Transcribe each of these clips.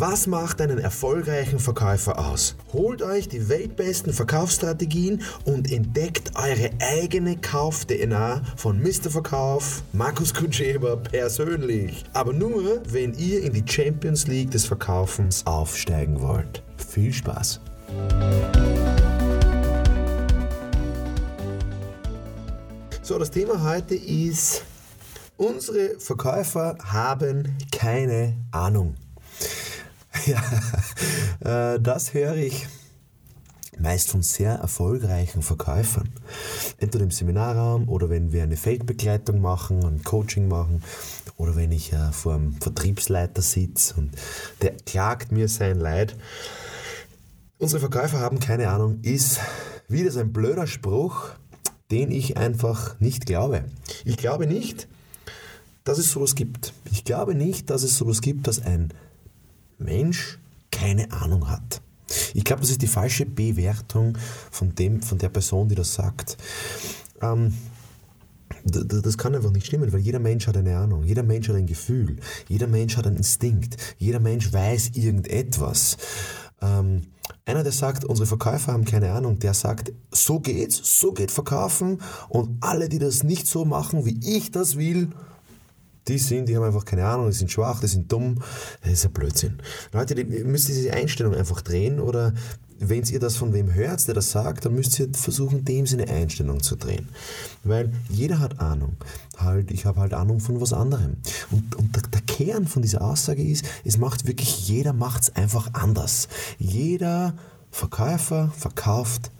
Was macht einen erfolgreichen Verkäufer aus? Holt euch die weltbesten Verkaufsstrategien und entdeckt eure eigene Kauf-DNA von Mr. Verkauf, Markus Kutscheber persönlich. Aber nur, wenn ihr in die Champions League des Verkaufens aufsteigen wollt. Viel Spaß! So, das Thema heute ist, unsere Verkäufer haben keine Ahnung. Ja, äh, das höre ich meist von sehr erfolgreichen Verkäufern. Entweder im Seminarraum oder wenn wir eine Feldbegleitung machen, ein Coaching machen oder wenn ich äh, vor einem Vertriebsleiter sitze und der klagt mir sein Leid. Unsere Verkäufer haben keine Ahnung, ist wieder so ein blöder Spruch, den ich einfach nicht glaube. Ich glaube nicht, dass es sowas gibt. Ich glaube nicht, dass es sowas gibt, dass ein Mensch keine Ahnung hat. Ich glaube, das ist die falsche Bewertung von, dem, von der Person, die das sagt. Ähm, das kann einfach nicht stimmen, weil jeder Mensch hat eine Ahnung, jeder Mensch hat ein Gefühl, jeder Mensch hat einen Instinkt, jeder Mensch weiß irgendetwas. Ähm, einer, der sagt, unsere Verkäufer haben keine Ahnung, der sagt, so geht's, so geht Verkaufen und alle, die das nicht so machen, wie ich das will, die sind, die haben einfach keine Ahnung, die sind schwach, die sind dumm. Das ist ein Blödsinn. Leute, die, müsst diese Einstellung einfach drehen oder wenn ihr das von wem hört, der das sagt, dann müsst ihr versuchen, dem seine Einstellung zu drehen. Weil jeder hat Ahnung. Halt, ich habe halt Ahnung von was anderem. Und, und der, der, Kern von dieser Aussage ist, es macht wirklich, jeder macht es einfach anders. Jeder Verkäufer verkauft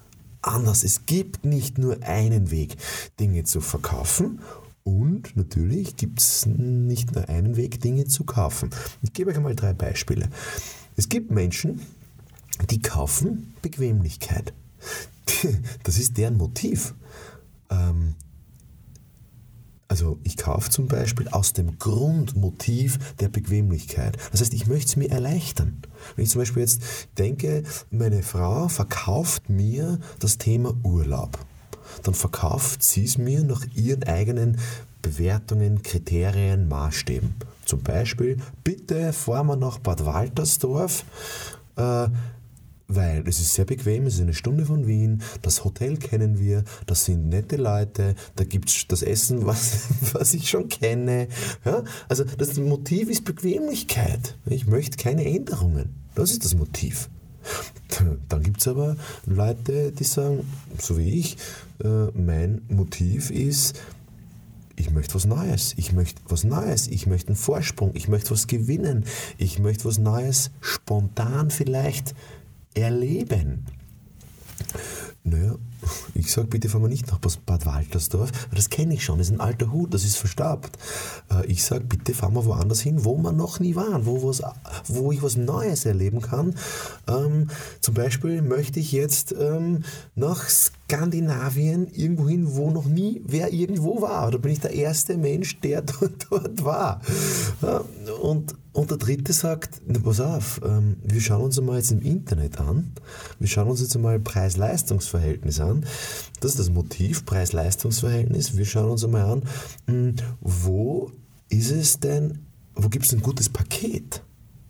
anders. Es gibt nicht nur einen Weg, Dinge zu verkaufen und natürlich gibt es nicht nur einen Weg, Dinge zu kaufen. Ich gebe euch einmal drei Beispiele. Es gibt Menschen, die kaufen Bequemlichkeit. Das ist deren Motiv. Ähm, also ich kaufe zum Beispiel aus dem Grundmotiv der Bequemlichkeit. Das heißt, ich möchte es mir erleichtern. Wenn ich zum Beispiel jetzt denke, meine Frau verkauft mir das Thema Urlaub dann verkauft sie es mir nach ihren eigenen Bewertungen, Kriterien, Maßstäben. Zum Beispiel, bitte fahren wir nach Bad Waltersdorf, äh, weil es ist sehr bequem, es ist eine Stunde von Wien, das Hotel kennen wir, das sind nette Leute, da gibt es das Essen, was, was ich schon kenne. Ja? Also das Motiv ist Bequemlichkeit. Ich möchte keine Änderungen. Das ist das Motiv. Dann gibt es aber Leute, die sagen, so wie ich, äh, mein Motiv ist, ich möchte was Neues, ich möchte was Neues, ich möchte einen Vorsprung, ich möchte was gewinnen, ich möchte was Neues spontan vielleicht erleben. Naja, ich sage, bitte fahren wir nicht nach Bad Waltersdorf, weil das kenne ich schon, das ist ein alter Hut, das ist verstaubt. Äh, ich sage, bitte fahren wir woanders hin, wo wir noch nie waren, wo, was, wo ich was Neues erleben kann. Ähm, zum Beispiel möchte ich jetzt ähm, nach Skandinavien irgendwo hin, wo noch nie wer irgendwo war. Da bin ich der erste Mensch, der dort, dort war. Und und der dritte sagt, na, pass auf, ähm, wir schauen uns einmal jetzt im Internet an, wir schauen uns jetzt einmal Preis-Leistungs-Verhältnis an. Das ist das Motiv, Preis-Leistungs-Verhältnis. Wir schauen uns einmal an, hm, wo ist es denn, wo gibt es ein gutes Paket?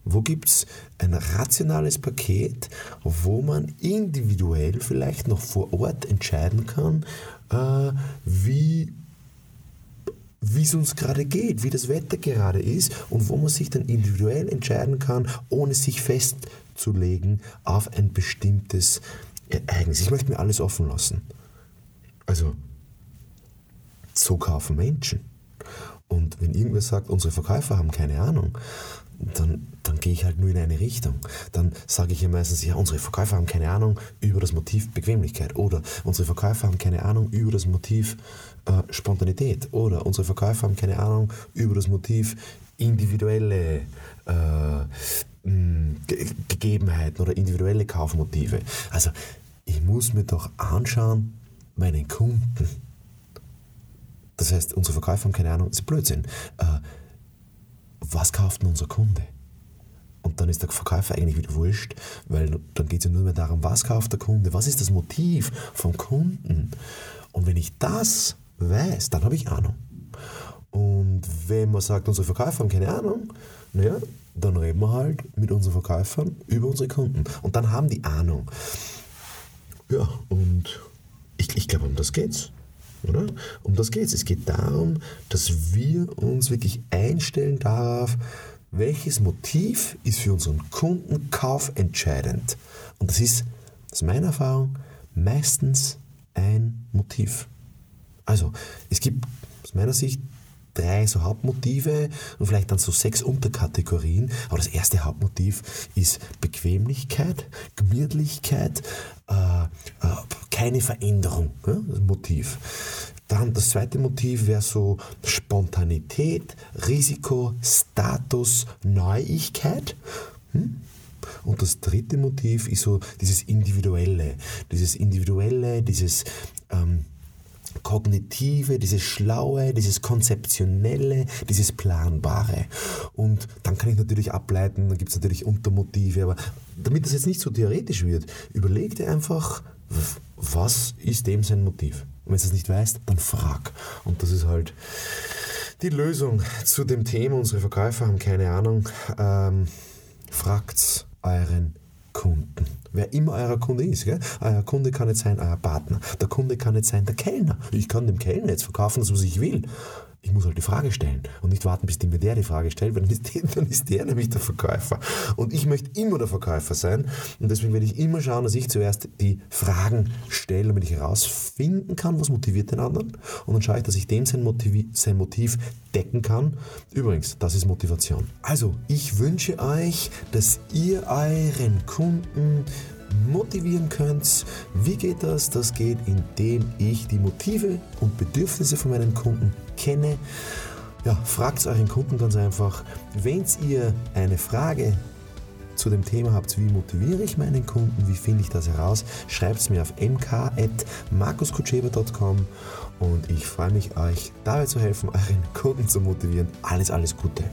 Wo gibt es ein rationales Paket, wo man individuell vielleicht noch vor Ort entscheiden kann, äh, wie wie es uns gerade geht, wie das Wetter gerade ist und wo man sich dann individuell entscheiden kann, ohne sich festzulegen auf ein bestimmtes Ereignis. Ich möchte mir alles offen lassen. Also, so kaufen Menschen. Und wenn irgendwer sagt, unsere Verkäufer haben keine Ahnung, dann, dann gehe ich halt nur in eine Richtung. Dann sage ich ja meistens, ja, unsere Verkäufer haben keine Ahnung über das Motiv Bequemlichkeit oder unsere Verkäufer haben keine Ahnung über das Motiv äh, Spontanität oder unsere Verkäufer haben keine Ahnung über das Motiv individuelle äh, Gegebenheiten oder individuelle Kaufmotive. Also ich muss mir doch anschauen, meinen Kunden. Das heißt, unsere Verkäufer haben keine Ahnung, das ist Blödsinn. Äh, was kauft denn unser Kunde? Und dann ist der Verkäufer eigentlich wieder wurscht, weil dann geht es ja nur mehr darum, was kauft der Kunde, was ist das Motiv vom Kunden. Und wenn ich das weiß, dann habe ich Ahnung. Und wenn man sagt, unsere Verkäufer haben keine Ahnung, naja, dann reden wir halt mit unseren Verkäufern über unsere Kunden. Und dann haben die Ahnung. Ja, und ich, ich glaube, um das geht's. Oder? Um das geht's. Es geht darum, dass wir uns wirklich einstellen darauf, welches Motiv ist für unseren Kunden kaufentscheidend. Und das ist, aus meiner Erfahrung, meistens ein Motiv. Also, es gibt aus meiner Sicht drei so Hauptmotive und vielleicht dann so sechs Unterkategorien. Aber das erste Hauptmotiv ist Bequemlichkeit, Gemütlichkeit, äh, äh, keine Veränderung. Ja, das Motiv. Dann das zweite Motiv wäre so Spontanität, Risiko, Status, Neuigkeit. Hm? Und das dritte Motiv ist so dieses Individuelle, dieses Individuelle, dieses ähm, Kognitive, dieses Schlaue, dieses Konzeptionelle, dieses Planbare. Und dann kann ich natürlich ableiten, dann gibt es natürlich Untermotive, aber damit das jetzt nicht so theoretisch wird, überleg dir einfach, was ist dem sein Motiv? Und wenn du es nicht weißt, dann frag. Und das ist halt die Lösung zu dem Thema. Unsere Verkäufer haben keine Ahnung. Ähm, fragt's euren Kunden. Wer immer euer Kunde ist. Gell? Euer Kunde kann nicht sein euer Partner. Der Kunde kann nicht sein der Kellner. Ich kann dem Kellner jetzt verkaufen, was ich will. Ich muss halt die Frage stellen und nicht warten, bis mir der die Frage stellt, weil dann ist, der, dann ist der nämlich der Verkäufer. Und ich möchte immer der Verkäufer sein und deswegen werde ich immer schauen, dass ich zuerst die Fragen stelle, damit ich herausfinden kann, was motiviert den anderen. Und dann schaue ich, dass ich dem sein Motiv, sein Motiv decken kann. Übrigens, das ist Motivation. Also, ich wünsche euch, dass ihr euren Kunden motivieren könnt. Wie geht das? Das geht, indem ich die Motive und Bedürfnisse von meinen Kunden kenne. Ja, fragt euren Kunden ganz einfach. Wenn ihr eine Frage zu dem Thema habt, wie motiviere ich meinen Kunden, wie finde ich das heraus, schreibt es mir auf mk.markuskutscheber.com und ich freue mich, euch dabei zu helfen, euren Kunden zu motivieren. Alles, alles Gute.